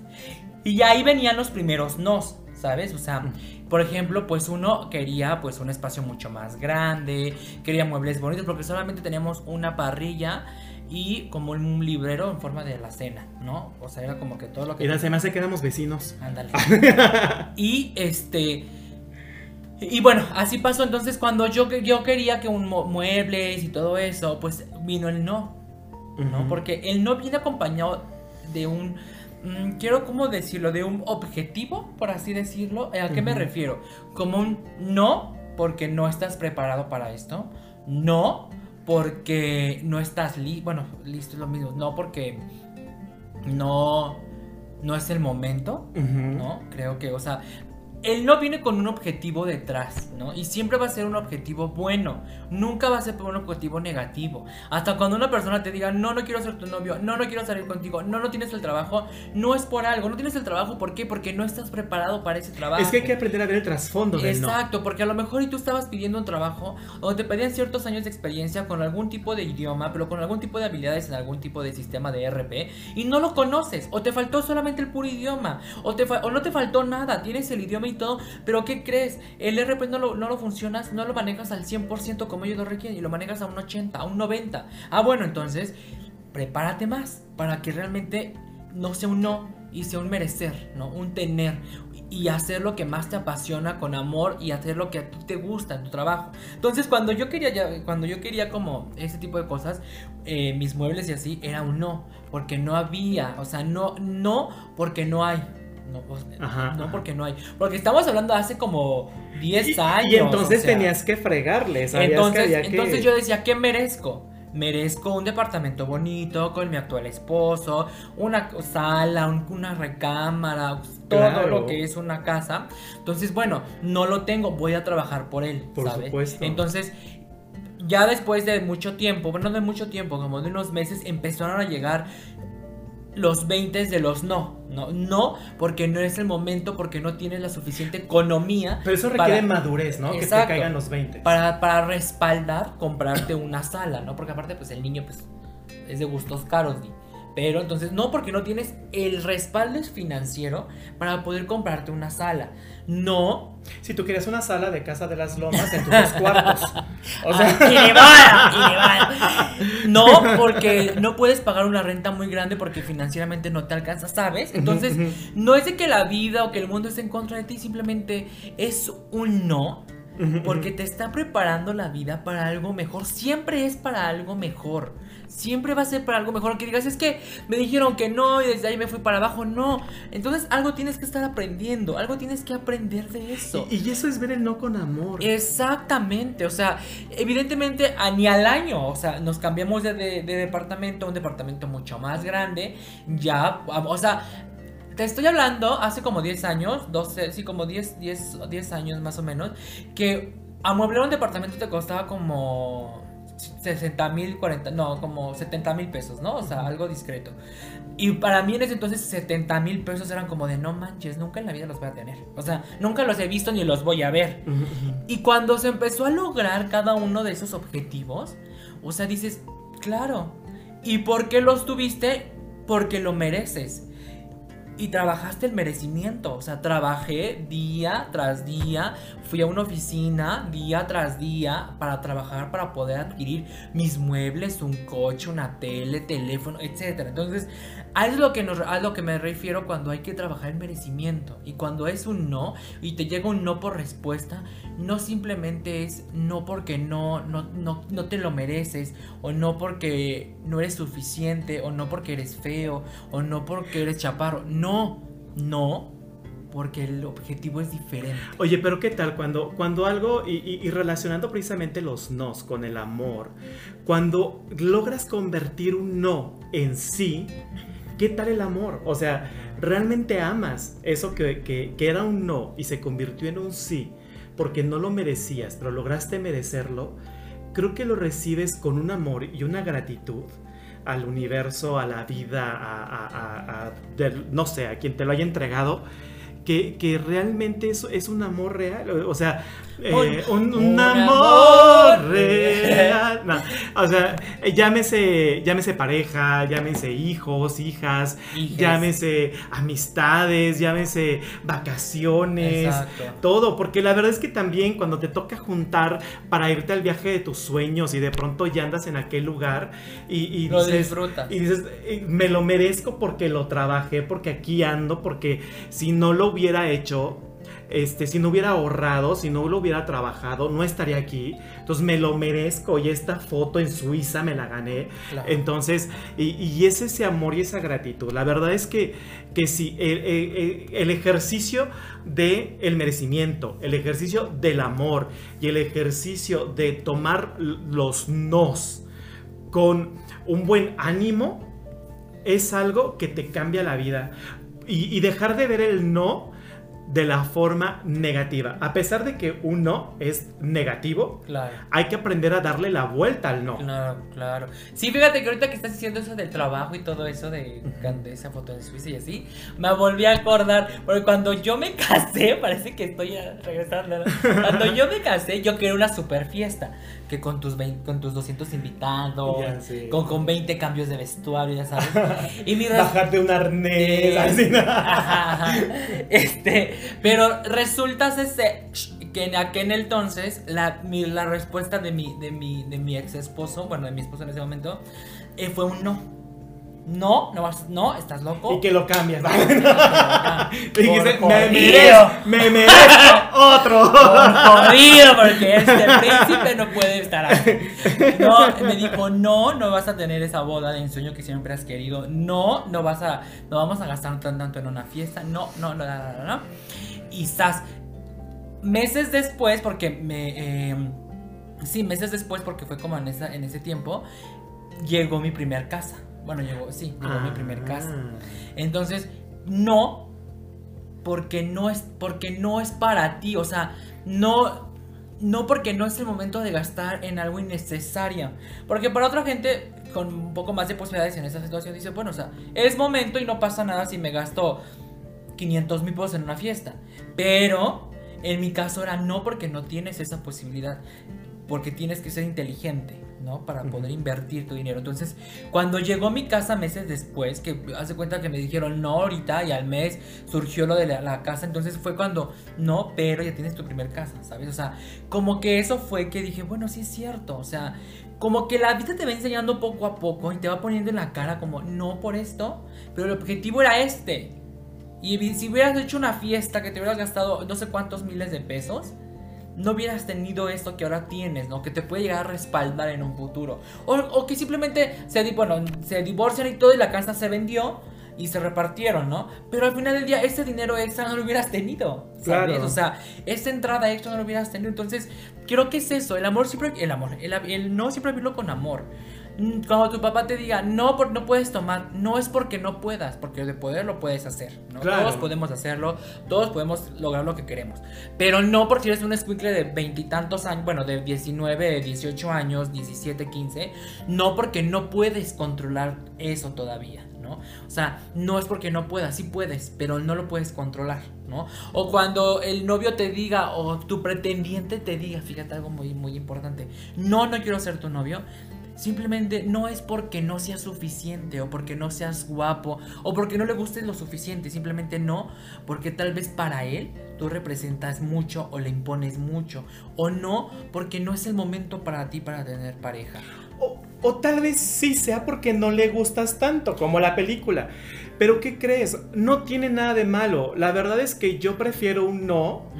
Speaker 2: Y ahí venían los primeros nos, ¿sabes? O sea, por ejemplo, pues uno quería pues un espacio mucho más grande, quería muebles bonitos, porque solamente teníamos una parrilla y como un librero en forma de la cena, ¿no? O sea, era como que todo lo que...
Speaker 3: Y se me hace que éramos vecinos.
Speaker 2: Ándale. y este. Y bueno, así pasó. Entonces, cuando yo, yo quería que un muebles y todo eso, pues vino el no. ¿no? Porque el no viene acompañado de un. mm, quiero, ¿cómo decirlo? De un objetivo, por así decirlo. ¿A qué me refiero? Como un no, porque no estás preparado para esto. No, porque no estás listo. Bueno, listo es lo mismo. No, porque no. No es el momento. ¿no? Creo que, o sea, él no viene con un objetivo detrás, ¿no? Y siempre va a ser un objetivo bueno, nunca va a ser un objetivo negativo. Hasta cuando una persona te diga, no, no quiero ser tu novio, no, no quiero salir contigo, no, no tienes el trabajo, no es por algo, no tienes el trabajo, ¿por qué? Porque no estás preparado para ese trabajo.
Speaker 3: Es que hay que aprender a ver el trasfondo del no.
Speaker 2: Exacto, porque a lo mejor y tú estabas pidiendo un trabajo donde te pedían ciertos años de experiencia con algún tipo de idioma, pero con algún tipo de habilidades en algún tipo de sistema de RP y no lo conoces, o te faltó solamente el puro idioma, o, te o no te faltó nada, tienes el idioma y todo, pero ¿qué crees? El RP no lo, no lo funcionas, no lo manejas al 100% como ellos lo requieren y lo manejas a un 80, a un 90. Ah, bueno, entonces prepárate más para que realmente no sea un no y sea un merecer, ¿no? Un tener y hacer lo que más te apasiona con amor y hacer lo que a ti te gusta en tu trabajo. Entonces, cuando yo quería cuando yo quería como ese tipo de cosas, eh, mis muebles y así era un no, porque no había, o sea, no no porque no hay. No,
Speaker 3: Ajá,
Speaker 2: no
Speaker 3: ajá.
Speaker 2: porque no hay. Porque estamos hablando de hace como 10
Speaker 3: Y,
Speaker 2: años.
Speaker 3: y entonces
Speaker 2: o sea.
Speaker 3: tenías que fregarle, sabías que
Speaker 2: Entonces,
Speaker 3: que-
Speaker 2: entonces yo decía, ¿qué merezco? Merezco un departamento bonito con mi actual esposo, una sala, un- una recámara, todo
Speaker 3: Claro.
Speaker 2: lo que es una casa. Entonces, bueno, no lo tengo, voy a trabajar por él,
Speaker 3: Por
Speaker 2: ¿sabes?
Speaker 3: supuesto.
Speaker 2: Entonces, ya después de mucho tiempo, bueno, no de mucho tiempo, como de unos meses, empezaron a llegar los 20 de los no, no, no, porque no es el momento, porque no tienes la suficiente economía
Speaker 3: Pero eso requiere
Speaker 2: para-
Speaker 3: madurez, ¿no? Que te caigan los 20.
Speaker 2: para, para respaldar comprarte una sala, ¿no? Porque aparte, pues el niño, pues, es de gustos caros. Pero entonces, no, porque no tienes el respaldo financiero para poder comprarte una sala. No.
Speaker 3: Si tú quieres una sala de casa de las lomas en tus dos cuartos. O sea,
Speaker 2: Ah, elevada, elevada. No, porque no puedes pagar una renta muy grande porque financieramente no te alcanza, ¿sabes? Entonces, no es de que la vida o que el mundo esté en contra de ti, simplemente es un no. Porque te está preparando la vida para algo mejor. Siempre es para algo mejor. Siempre va a ser para algo mejor. Que digas, es que me dijeron que no y desde ahí me fui para abajo. No. Entonces algo tienes que estar aprendiendo. Algo tienes que aprender de eso.
Speaker 3: y, y eso es ver el no con amor.
Speaker 2: Exactamente, o sea, evidentemente a ni al año, o sea, nos cambiamos de, de- de departamento a un departamento mucho más grande, ya, o sea, te estoy hablando hace como 10 años, 12, sí, como 10, 10, 10 años más o menos, que amueblar un departamento te costaba como 60 mil, 40, no, como 70 mil pesos, ¿no? O sea, algo discreto. Y para mí en ese entonces 70 mil pesos eran como de no manches, nunca en la vida los voy a tener. O sea, nunca los he visto ni los voy a ver. Y cuando se empezó a lograr cada uno de esos objetivos, o sea, dices, claro. ¿Y por qué los tuviste? Porque lo mereces. Y trabajaste el merecimiento. O sea, trabajé día tras día. Fui a una oficina día tras día para trabajar, para poder adquirir mis muebles, un coche, una tele, teléfono, etc. Entonces, a es lo que, nos, a lo que me refiero cuando hay que trabajar el merecimiento. Y cuando es un no y te llega un no por respuesta, no simplemente es no porque no, no, no, no te lo mereces, o no porque no eres suficiente, o no porque eres feo, o no porque eres chaparro. No, no, porque el objetivo es diferente.
Speaker 3: Oye, pero ¿qué tal cuando, cuando algo, y, y- y relacionando precisamente los nos con el amor, cuando logras convertir un no en sí, ¿qué tal el amor? O sea, ¿realmente amas eso que, que- era un no y se convirtió en un sí porque no lo merecías, pero lograste merecerlo? Creo que lo recibes con un amor y una gratitud al universo, a la vida, a, no sé, a quien te lo haya entregado, que, que realmente eso es un amor real. O sea, eh,
Speaker 2: Un-
Speaker 3: un, amor
Speaker 2: amor
Speaker 3: real. No, o sea, llámese, llámese pareja, llámese hijos, hijas,
Speaker 2: Hijes.
Speaker 3: llámese amistades, llámese vacaciones,
Speaker 2: Exacto.
Speaker 3: todo. Porque la verdad es que también cuando te toca juntar para irte al viaje de tus sueños y de pronto ya andas en aquel lugar y, y
Speaker 2: Lo
Speaker 3: dices,
Speaker 2: disfrutas.
Speaker 3: y dices, eh, me lo merezco porque lo trabajé, porque aquí ando, porque si no lo hubiera hecho, este, si no hubiera ahorrado, si no lo hubiera trabajado, no estaría aquí. Entonces me lo merezco y esta foto en Suiza me la gané.
Speaker 2: Claro.
Speaker 3: Entonces, y, y es ese amor y esa gratitud. La verdad es que, que sí, el, el- el ejercicio del el merecimiento, el ejercicio del amor y el ejercicio de tomar los nos con un buen ánimo es algo que te cambia la vida. Y, y dejar de ver el no de la forma negativa. A pesar de que un no es negativo,
Speaker 2: Claro.
Speaker 3: hay que aprender a darle la vuelta al no.
Speaker 2: Claro, claro. Sí, fíjate que ahorita que estás diciendo eso del trabajo y todo eso de, de esa foto de Suiza y así, me volví a acordar, porque cuando yo me casé, parece que estoy a- regresando, ¿no? Cuando yo me casé, yo quería una super fiesta, que con tus 20 con tus 200 invitados,
Speaker 3: Ya
Speaker 2: con, con 20 cambios de vestuario, ya sabes. Y mi
Speaker 3: Bajarte un arnés,
Speaker 2: Eh,
Speaker 3: así, ¿no?
Speaker 2: ajá, ajá. Este, pero resulta ese que en aquel entonces la, mi- la respuesta de mi, de mi, de mi ex esposo, bueno, de mi esposo en ese momento, eh, fue un no. No, no vas, no, estás loco.
Speaker 3: Y que lo cambias. Dijiste, me merezco, me merezco otro.
Speaker 2: Por jodido, porque este príncipe no puede estar aquí. No, me dijo, no, no vas a tener esa boda de ensueño que siempre has querido. No, no vas a, no vamos a gastar tan tanto en una fiesta. No, no, no, no, no, no. Y estás meses después, porque me, eh, sí, meses después, porque fue como en esa, en ese tiempo, llegó mi primer casa. Bueno, llegó, sí, llegó mi primer casa.
Speaker 3: Ah.
Speaker 2: Entonces, no, porque no es, porque no es para ti, o sea, no, no porque no es el momento de gastar en algo innecesario. Porque para otra gente con un poco más de posibilidades en esa situación dice, bueno, o sea, es momento y no pasa nada si me gasto 500 mil pesos en una fiesta. Pero en mi caso era no porque no tienes esa posibilidad. Porque tienes que ser inteligente, ¿no? Para poder invertir tu dinero. Entonces, cuando llegó mi casa meses después, que hace cuenta que me dijeron no ahorita y al mes surgió lo de la, la casa, entonces fue cuando no, pero ya tienes tu primer casa, ¿sabes? O sea, como que eso fue que dije, bueno, sí es cierto, o sea, como que la vida te va enseñando poco a poco y te va poniendo en la cara como no por esto, pero el objetivo era este. Y si hubieras hecho una fiesta que te hubieras gastado no sé cuántos miles de pesos, no hubieras tenido esto que ahora tienes, ¿no? Que te puede llegar a respaldar en un futuro. O, o que simplemente se, bueno, se divorcian y todo y la casa se vendió y se repartieron, ¿no? Pero al final del día ese dinero extra no lo hubieras tenido, ¿sabes?
Speaker 3: Claro.
Speaker 2: O sea, esa entrada extra no lo hubieras tenido. Entonces, creo que es eso, el amor siempre, el amor, el, el no siempre vivirlo con amor. Mm, Cuando tu papá te diga, no, por- no puedes tomar, no es porque no puedas, porque de poder lo puedes hacer, ¿no?
Speaker 3: Claro.
Speaker 2: Todos podemos hacerlo, todos podemos lograr lo que queremos. Pero no porque eres un escuincle de veintitantos años, bueno, de 19, 18 años, 17, 15, no porque no puedes controlar eso todavía, ¿no? O sea, no es porque no puedas, sí puedes, pero no lo puedes controlar, ¿no? O cuando el novio te diga, o tu pretendiente te diga, fíjate algo muy, muy importante, no, no quiero ser tu novio. Simplemente no es porque no seas suficiente o porque no seas guapo o porque no le gustes lo suficiente, simplemente no, porque tal vez para él tú representas mucho o le impones mucho o no, porque no es el momento para ti para tener pareja.
Speaker 3: O, o tal vez sí sea porque no le gustas tanto como la película. Pero ¿qué crees? No tiene nada de malo. La verdad es que yo prefiero un no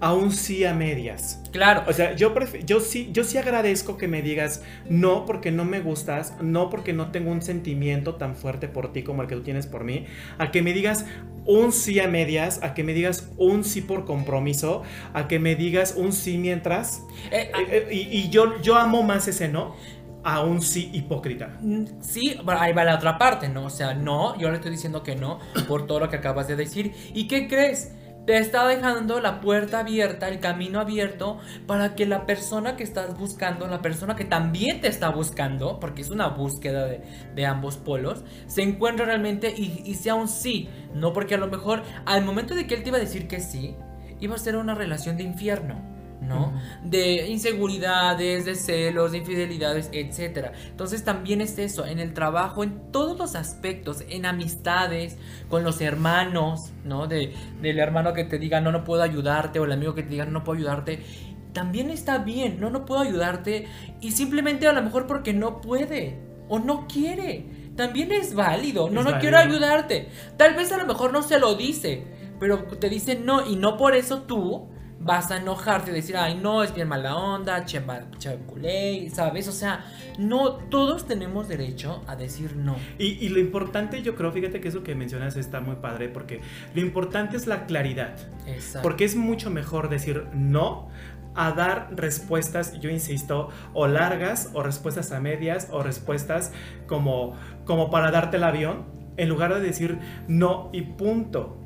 Speaker 3: un sí a medias.
Speaker 2: Claro,
Speaker 3: O sea, yo, yo, sí, yo sí agradezco que me digas no porque no me gustas, no porque no tengo un sentimiento tan fuerte por ti como el que tú tienes por mí, a que me digas un sí a medias, a que me digas un sí por compromiso, a que me digas un sí mientras.
Speaker 2: Eh, ah,
Speaker 3: Eh, eh, y y yo, yo amo más ese no a un sí hipócrita.
Speaker 2: Mm, Sí, ahí va la otra parte, ¿no? O sea, no, yo le estoy diciendo que no por todo lo que acabas de decir. ¿Y qué crees? Te está dejando la puerta abierta, el camino abierto para que la persona que estás buscando, la persona que también te está buscando, porque es una búsqueda de, ambos polos, se encuentre realmente y, y sea un sí. No porque a lo mejor al momento de que él te iba a decir que sí, iba a ser una relación de infierno. ¿No? De inseguridades, de celos, de infidelidades, etc. Entonces también es eso, en el trabajo, en todos los aspectos, en amistades, con los hermanos, ¿no? De, del hermano que te diga, no, no puedo ayudarte, o el amigo que te diga, no, no puedo ayudarte. También está bien, no, no puedo ayudarte, y simplemente a lo mejor porque no puede, o no quiere. También es válido, no, no quiero ayudarte. Tal vez a lo mejor no se lo dice, pero te dice no, y no por eso tú vas a enojarte y decir, ay, no, es bien mala onda, chaculé, ¿sabes? O sea, no, todos tenemos derecho a decir no.
Speaker 3: Y, lo importante, yo creo, fíjate que eso que mencionas está muy padre, porque lo importante es la claridad. Exacto. Porque es mucho mejor decir no a dar respuestas, yo insisto, o largas, o respuestas a medias, o respuestas como, como para darte el avión, en lugar de decir no y punto.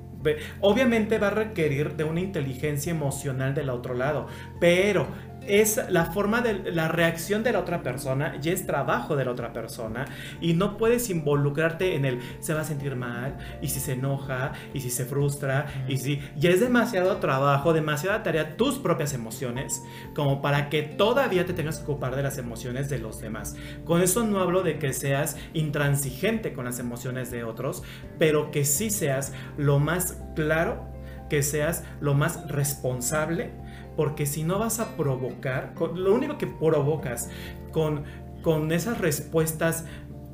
Speaker 3: Obviamente va a requerir de una inteligencia emocional del otro lado, pero es la forma de la reacción de la otra persona y es trabajo de la otra persona y no puedes involucrarte en el se va a sentir mal y si se enoja y si se frustra y si ya es demasiado trabajo, demasiada tarea tus propias emociones como para que todavía te tengas que ocupar de las emociones de los demás. Con eso no hablo de que seas intransigente con las emociones de otros, pero que sí seas lo más claro, que seas lo más responsable porque si no vas a provocar, lo único que provocas con, con esas respuestas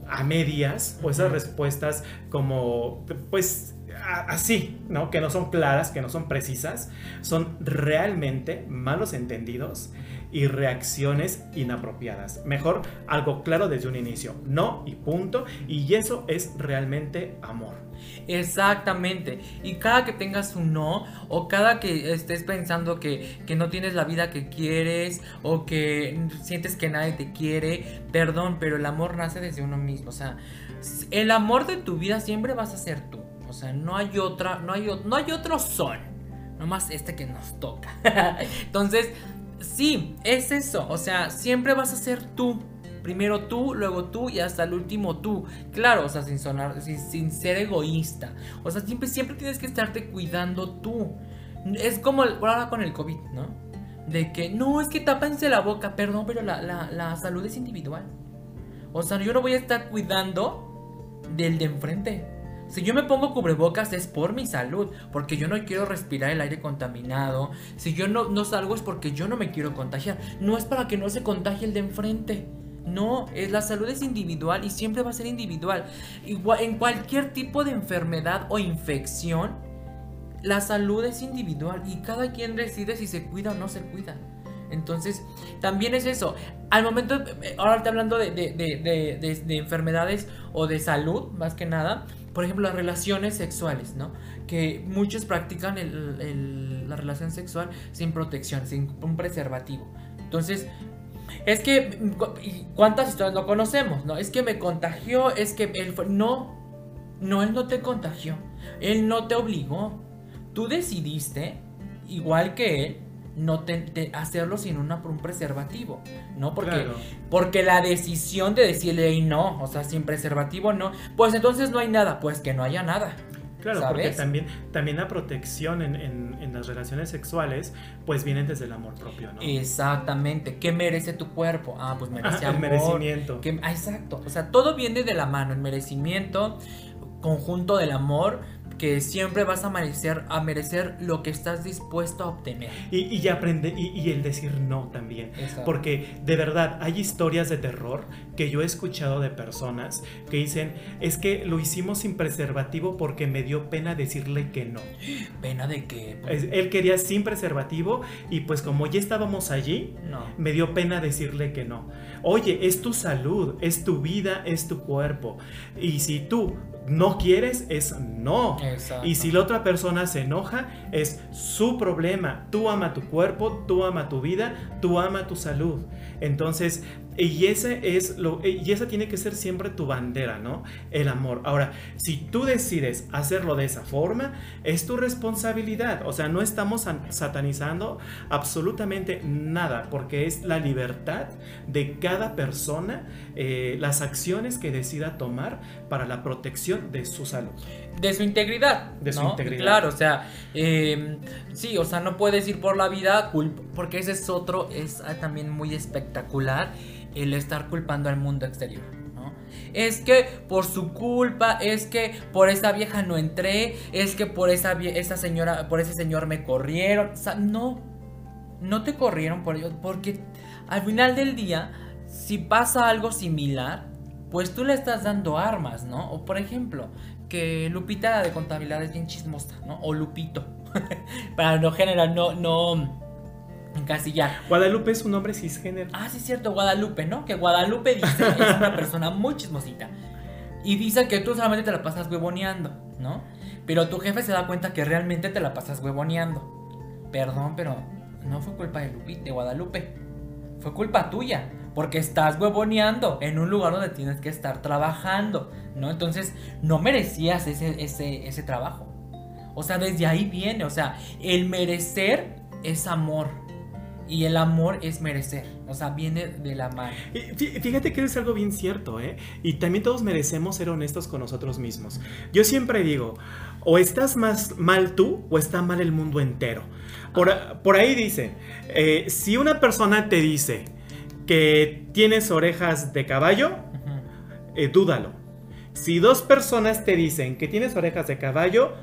Speaker 3: a medias o esas respuestas como pues así, ¿no? Que no son claras, que no son precisas, son realmente malos entendidos y reacciones inapropiadas. Mejor algo claro desde un inicio, no y punto, y eso es realmente amor.
Speaker 2: Exactamente. Y cada que tengas un no, o cada que estés pensando que, no tienes la vida que quieres, o que sientes que nadie te quiere, perdón, pero el amor nace desde uno mismo. O sea, el amor de tu vida siempre vas a ser tú. O sea, no hay otra, no hay, no hay otro son. Nomás este que nos toca. Entonces, sí, es eso. O sea, siempre vas a ser tú. Primero tú, luego tú y hasta el último tú. Claro, o sea, sin sonar, sin, ser egoísta. O sea, siempre, siempre tienes que estarte cuidando tú. Es como ahora con el COVID, ¿no? De que, no, es que tápense la boca, perdón, pero la, la salud es individual. O sea, yo no voy a estar cuidando del de enfrente. Si yo me pongo cubrebocas es por mi salud, porque yo no quiero respirar el aire contaminado. Si yo no salgo es porque yo no me quiero contagiar. No es para que no se contagie el de enfrente. No, es, la salud es individual y siempre va a ser individual. Igual, en cualquier tipo de enfermedad o infección, la salud es individual y cada quien decide si se cuida o no se cuida. Entonces, también es eso. Al momento, ahora está hablando de, de, enfermedades o de salud, más que nada, por ejemplo, las relaciones sexuales, ¿no? Que muchos practican la relación sexual sin protección, sin un preservativo. Entonces, es que, ¿cuántas historias no conocemos? No, es que me contagió, es que él fue. No, no, él no te contagió. Él no te obligó. Tú decidiste, igual que él, no te, hacerlo sin una, un preservativo, ¿no? Porque, porque la decisión de decirle no, o sea, sin preservativo no, pues entonces no hay nada, pues que no haya nada.
Speaker 3: Claro, porque también, también la protección en, en, las relaciones sexuales, pues viene desde el amor propio, ¿no?
Speaker 2: Exactamente. ¿Qué merece tu cuerpo? Ah, pues merece amor.
Speaker 3: El merecimiento.
Speaker 2: Ah, exacto. O sea, todo viene de la mano. El merecimiento, conjunto del amor, que siempre vas a merecer, a merecer lo que estás dispuesto a obtener.
Speaker 3: Y, y aprende, y, el decir no también. Porque de verdad hay historias de terror que yo he escuchado de personas que dicen, es que lo hicimos sin preservativo porque me dio pena decirle que no.
Speaker 2: ¿Pena de qué?
Speaker 3: Él quería sin preservativo y pues como ya estábamos allí, no. me dio pena decirle que no. Oye, es tu salud, es tu vida, es tu cuerpo. Y si tú no quieres es no. Y si la otra persona se enoja, es su problema. Tú ama tu cuerpo, tú ama tu vida, tú ama tu salud. Entonces, Y, ese es lo, y esa tiene que ser siempre tu bandera, ¿no? El amor. Ahora, si tú decides hacerlo de esa forma, es tu responsabilidad. O sea, no estamos satanizando absolutamente nada, porque es la libertad de cada persona, eh, las acciones que decida tomar para la protección de su salud.
Speaker 2: De su integridad.
Speaker 3: De su integridad.
Speaker 2: Claro, o sea, em, sí, o sea, no puedes ir por la vida, porque ese es otro, es ah, también muy espectacular el estar culpando al mundo exterior. ¿no? Es que por su culpa, es que por esa vieja no entré, es que por esa, esa señora, por ese señor me corrieron. O sea, no, no te corrieron por ello, porque al final del día, si pasa algo similar, pues tú le estás dando armas, ¿no? O por ejemplo, que Lupita de contabilidad es bien chismosa, ¿no? O Lupito. Para no generar, no, no encasillar.
Speaker 3: Guadalupe es un nombre cisgénero.
Speaker 2: Ah, sí, es cierto, Guadalupe, ¿no? Que Guadalupe dice es una persona muy chismosita. Y dice que tú solamente te la pasas huevoneando, ¿no? Pero tu jefe se da cuenta que realmente te la pasas huevoneando. Perdón, pero no fue culpa de Lupita, de Guadalupe. Fue culpa tuya. Porque estás huevoneando en un lugar donde tienes que estar trabajando, ¿no? Entonces, no merecías ese, ese, ese trabajo. O sea, desde ahí viene. O sea, el merecer es amor. Y el amor es merecer, o sea, viene de la mano.
Speaker 3: Fíjate que es algo bien cierto, ¿eh? Y también todos merecemos ser honestos con nosotros mismos. Yo siempre digo, o estás más mal tú o está mal el mundo entero. Por, ahí dice, eh, si una persona te dice que tienes orejas de caballo, eh, dúdalo. Si dos personas te dicen que tienes orejas de caballo,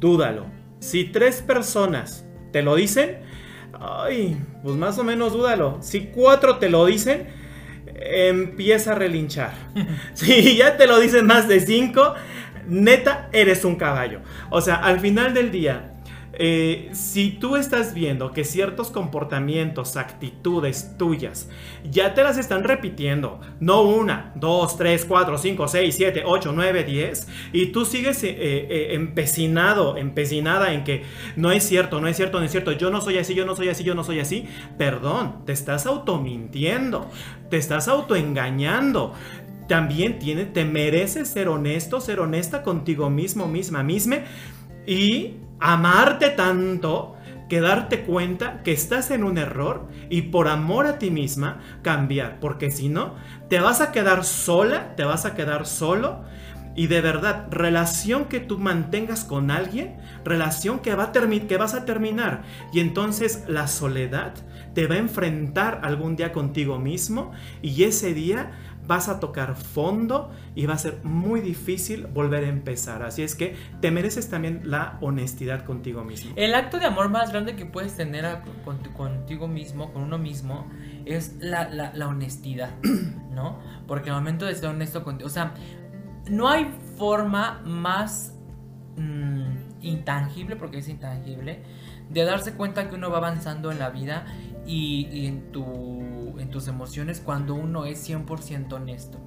Speaker 3: dúdalo. Si tres personas te lo dicen, Ay, pues más o menos dúdalo. Si cuatro te lo dicen, empieza a relinchar. si ya te lo dicen más de cinco, neta, eres un caballo. O sea, al final del día, eh, si tú estás viendo que ciertos comportamientos, actitudes tuyas, ya te las están repitiendo, no una, dos, tres, cuatro, cinco, seis, siete, ocho, nueve, diez, y tú sigues eh, eh, empecinado, empecinada en que no es cierto, no es cierto, no es cierto, yo no soy así, yo no soy así, yo no soy así, perdón, te estás automintiendo, te estás autoengañando también tiene, te mereces ser honesto, ser honesta contigo mismo, misma, misma. Y amarte tanto que darte cuenta que estás en un error y por amor a ti misma cambiar, porque si no, te vas a quedar sola, te vas a quedar solo y de verdad, relación que tú mantengas con alguien, relación que, va a que vas a terminar y entonces la soledad te va a enfrentar algún día contigo mismo y ese día vas a tocar fondo y va a ser muy difícil volver a empezar. Así es que te mereces también la honestidad contigo mismo.
Speaker 2: El acto de amor más grande que puedes tener contigo mismo, con uno mismo, es la, honestidad, ¿no? Porque al momento de ser honesto contigo, o sea, no hay forma más mm, intangible, porque es intangible, de darse cuenta que uno va avanzando en la vida y, en, tu, en tus emociones cuando uno es 100% honesto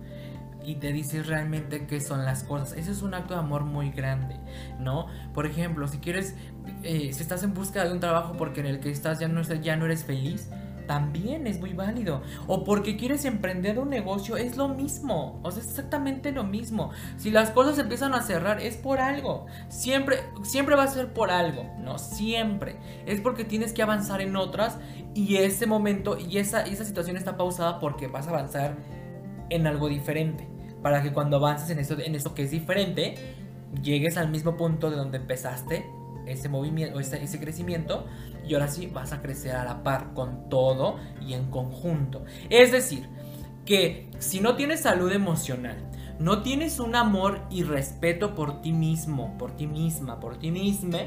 Speaker 2: y te dices realmente qué son las cosas. Eso es un acto de amor muy grande, ¿no? Por ejemplo, si quieres, eh, si estás en busca de un trabajo porque en el que estás ya no, ya no eres feliz, también es muy válido. O porque quieres emprender un negocio, es lo mismo. O sea, es exactamente lo mismo. Si las cosas empiezan a cerrar, es por algo. Siempre, siempre va a ser por algo, ¿no? Siempre. Es porque tienes que avanzar en otras y ese momento y esa, esa situación está pausada porque vas a avanzar en algo diferente. Para que cuando avances en eso, en eso que es diferente, llegues al mismo punto de donde empezaste ese movimiento, ese, ese crecimiento, y ahora sí vas a crecer a la par con todo y en conjunto. Es decir, que si no tienes salud emocional, no tienes un amor y respeto por ti mismo, por ti misma, por ti misma,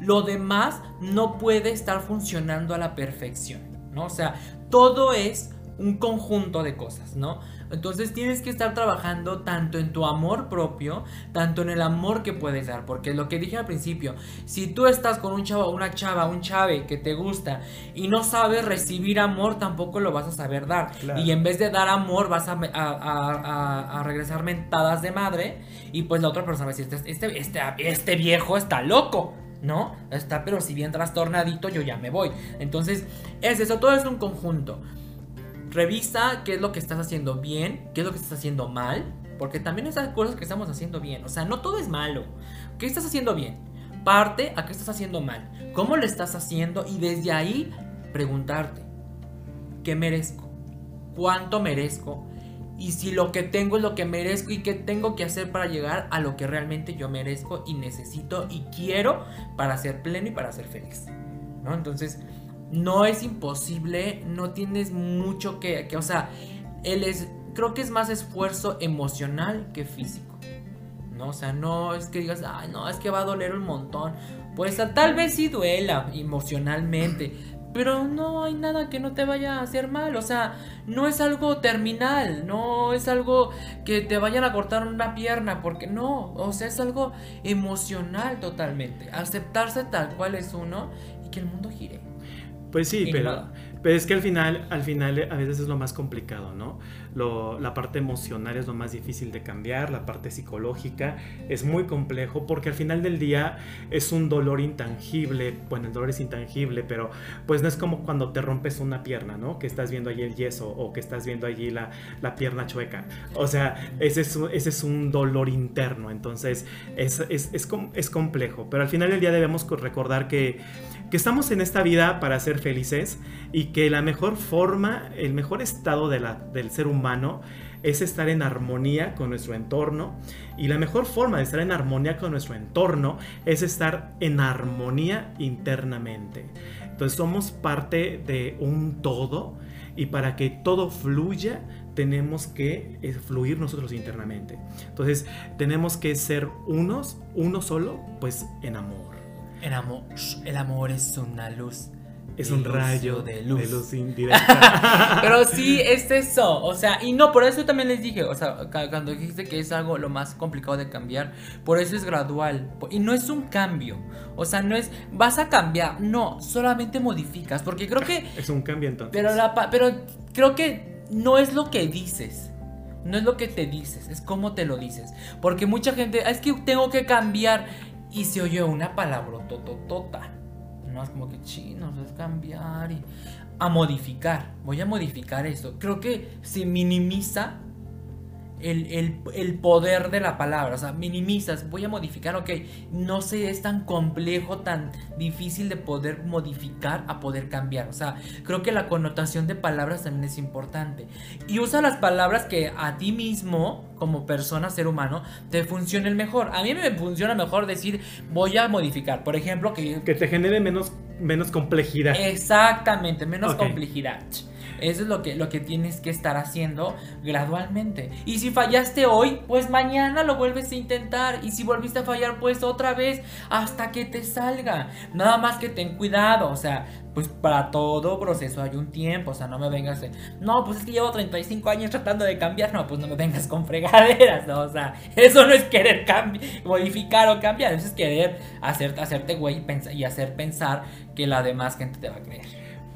Speaker 2: lo demás no puede estar funcionando a la perfección, ¿no? O sea, todo es un conjunto de cosas, ¿no? Entonces tienes que estar trabajando tanto en tu amor propio, tanto en el amor que puedes dar, porque lo que dije al principio, si tú estás con un chavo, una chava, un chave que te gusta y no sabes recibir amor, tampoco lo vas a saber dar. Y en vez de dar amor, vas a, a, regresar mentadas de madre y pues la otra persona va a decir, este, este, este viejo está loco. ¿no? Está, pero si bien trastornadito, yo ya me voy. Entonces, es eso, todo es un conjunto. Revisa qué es lo que estás haciendo bien, qué es lo que estás haciendo mal, porque también esas cosas que estamos haciendo bien, o sea, no todo es malo. ¿Qué estás haciendo bien? Parte a qué estás haciendo mal, cómo lo estás haciendo y desde ahí preguntarte, ¿qué merezco? ¿Cuánto merezco? Y si lo que tengo es lo que merezco y qué tengo que hacer para llegar a lo que realmente yo merezco y necesito y quiero para ser pleno y para ser feliz. ¿No? Entonces, no es imposible, no tienes mucho que, que o sea, es, creo que es más esfuerzo emocional que físico. ¿no? O sea, no es que digas, ay, no, es que va a doler un montón. Pues tal vez sí duela emocionalmente, pero no hay nada que no te vaya a hacer mal. O sea, no es algo terminal, no es algo que te vayan a cortar una pierna, porque no, o sea, es algo emocional totalmente. Aceptarse tal cual es uno y que el mundo gire.
Speaker 3: Pues sí, pero, pero, es que al final, al final a veces es lo más complicado, ¿no? la parte emocional es lo más difícil de cambiar, la parte psicológica es muy complejo porque al final del día es un dolor intangible, bueno, el dolor es intangible, pero pues no es como cuando te rompes una pierna, ¿no? Que estás viendo allí el yeso o que estás viendo allí la, la pierna chueca. O sea, ese es, ese es un dolor interno, entonces es, es, es, es complejo, pero al final del día debemos recordar que que estamos en esta vida para ser felices y que la mejor forma, el mejor estado del ser humano es estar en armonía con nuestro entorno y la mejor forma de estar en armonía con nuestro entorno es estar en armonía internamente. Entonces somos parte de un todo y para que todo fluya tenemos que eh, fluir nosotros internamente. Entonces tenemos que ser unos, uno solo, pues en amor.
Speaker 2: El amor, el amor es una luz.
Speaker 3: Es un rayo
Speaker 2: de luz.
Speaker 3: De luz indirecta.
Speaker 2: Pero sí, es eso. O sea, y no, por eso también les dije, o sea, cuando dijiste que es algo lo más complicado de cambiar, por eso es gradual. Y no es un cambio. O sea, no es, vas a cambiar. No, solamente modificas. Porque creo que...
Speaker 3: Es un cambio entonces.
Speaker 2: Pero, la, pero creo que no es lo que dices. No es lo que te dices, es cómo te lo dices. Porque mucha gente, es que tengo que cambiar y se oyó una palabra tototota. No es como que chinos, es cambiar y a modificar. Voy a modificar esto. Creo que se minimiza el, poder de la palabra. O sea, minimizas, voy a modificar, ok. No sé, es tan complejo, tan difícil de poder modificar a poder cambiar. O sea, creo que la connotación de palabras también es importante. Y usa las palabras que a ti mismo, como persona, ser humano, te funcionen mejor. A mí me funciona mejor decir, voy a modificar. Por ejemplo, que...
Speaker 3: Que te genere menos, menos complejidad.
Speaker 2: Exactamente, menos complejidad. Eso es lo que, lo que tienes que estar haciendo gradualmente. Y si fallaste hoy, pues mañana lo vuelves a intentar. Y si volviste a fallar, pues otra vez hasta que te salga. Nada más que ten cuidado. O sea, pues para todo proceso hay un tiempo. O sea, no me vengas. no, pues es que llevo 35 años tratando de cambiar. No, pues no me vengas con fregaderas. ¿no? O sea, eso no es querer modificar o cambiar. Eso es querer hacer, hacerte güey y hacer pensar que la demás gente te va a creer.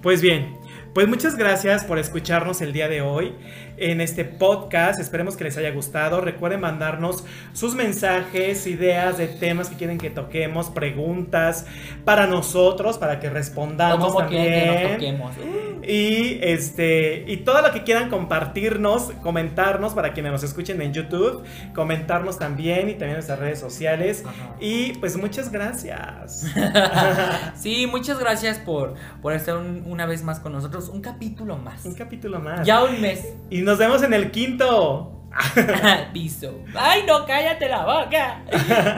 Speaker 3: Pues bien, pues muchas gracias por escucharnos el día de hoy en este podcast. Esperemos que les haya gustado. Recuerden mandarnos sus mensajes, ideas de temas que quieren que toquemos, preguntas para nosotros, para que respondamos también. Y este y todo lo que quieran compartirnos, comentarnos para quienes nos escuchen en YouTube, comentarnos también y también en nuestras redes sociales. Y pues muchas gracias.
Speaker 2: sí, muchas gracias por, por estar una vez más con nosotros. Un capítulo más.
Speaker 3: Un capítulo más.
Speaker 2: Ya un mes.
Speaker 3: Y nos vemos en el quinto.
Speaker 2: Piso. Ay, no, cállate la boca.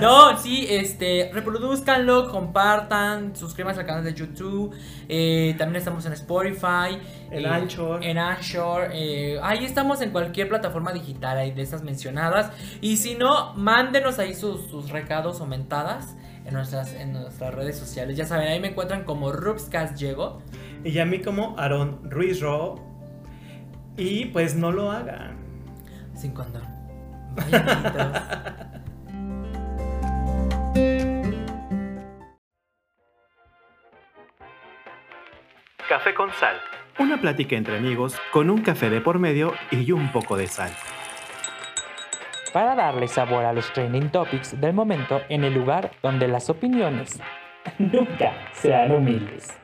Speaker 2: No, sí, este, reproduzcanlo, compartan, suscríbanse al canal de YouTube. Eh, también estamos en Spotify.
Speaker 3: En Anchor.
Speaker 2: En Anchor. Eh, ahí estamos en cualquier plataforma digital ahí de esas mencionadas. Y si no, mándenos ahí sus, recados o en nuestras, en nuestras redes sociales. Ya saben, ahí me encuentran como Rubscast Llego.
Speaker 3: Y a mí como Aaron Ruiz Ro. Y pues no lo hagan.
Speaker 2: Sin condón.
Speaker 1: Café con sal. Una plática entre amigos con un café de por medio y un poco de sal.
Speaker 2: Para darle sabor a los trending topics del momento en el lugar donde las opiniones nunca sean humildes.